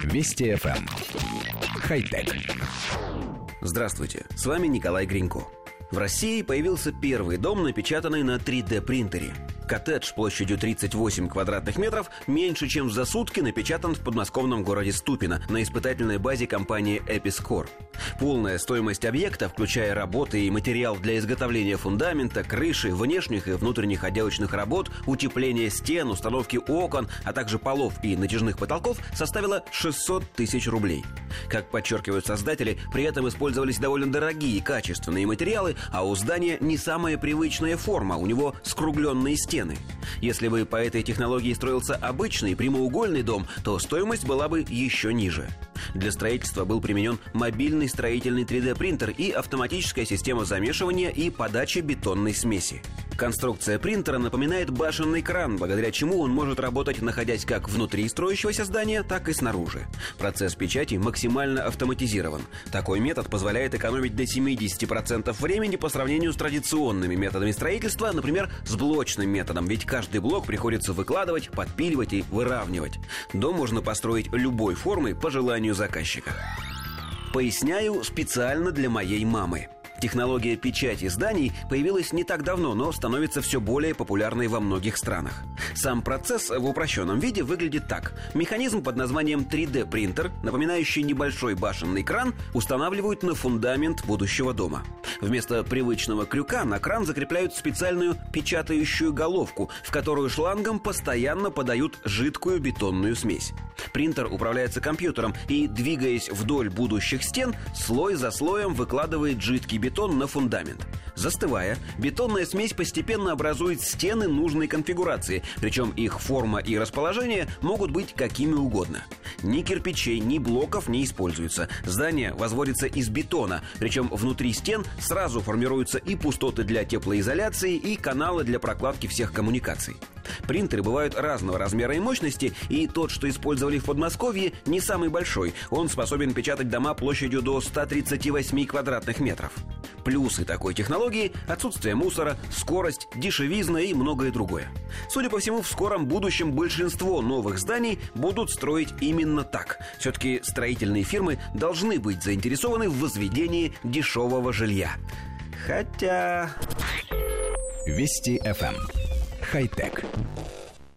Вести FM. Эм. Хай-тек. Здравствуйте, с вами Николай Гринько. В России появился первый дом, напечатанный на 3D-принтере. Коттедж площадью 38 квадратных метров меньше, чем за сутки напечатан в подмосковном городе Ступино на испытательной базе компании Episcore. Полная стоимость объекта, включая работы и материал для изготовления фундамента, крыши, внешних и внутренних отделочных работ, утепления стен, установки окон, а также полов и натяжных потолков, составила 600 тысяч рублей. Как подчеркивают создатели, при этом использовались довольно дорогие качественные материалы, а у здания не самая привычная форма, у него скругленные стены. Если бы по этой технологии строился обычный прямоугольный дом, то стоимость была бы еще ниже. Для строительства был применен мобильный строительный 3D-принтер и автоматическая система замешивания и подачи бетонной смеси. Конструкция принтера напоминает башенный кран, благодаря чему он может работать, находясь как внутри строящегося здания, так и снаружи. Процесс печати максимально автоматизирован. Такой метод позволяет экономить до 70% времени по сравнению с традиционными методами строительства, например, с блочным методом, ведь каждый блок приходится выкладывать, подпиливать и выравнивать. Дом можно построить любой формы по желанию заказчика. Поясняю специально для моей мамы. Технология печати зданий появилась не так давно, но становится все более популярной во многих странах. Сам процесс в упрощенном виде выглядит так. Механизм под названием 3D-принтер, напоминающий небольшой башенный кран, устанавливают на фундамент будущего дома. Вместо привычного крюка на кран закрепляют специальную печатающую головку, в которую шлангом постоянно подают жидкую бетонную смесь. Принтер управляется компьютером и, двигаясь вдоль будущих стен, слой за слоем выкладывает жидкий бетон на фундамент. Застывая, бетонная смесь постепенно образует стены нужной конфигурации, причем их форма и расположение могут быть какими угодно. Ни кирпичей, ни блоков не используется. Здание возводится из бетона, причем внутри стен сразу формируются и пустоты для теплоизоляции, и каналы для прокладки всех коммуникаций. Принтеры бывают разного размера и мощности, и тот, что использовали в Подмосковье, не самый большой. Он способен печатать дома площадью до 138 квадратных метров. Плюсы такой технологии – отсутствие мусора, скорость, дешевизна и многое другое. Судя по всему, в скором будущем большинство новых зданий будут строить именно так. Все-таки строительные фирмы должны быть заинтересованы в возведении дешевого жилья. Хотя... Вести FM. Хай-тек.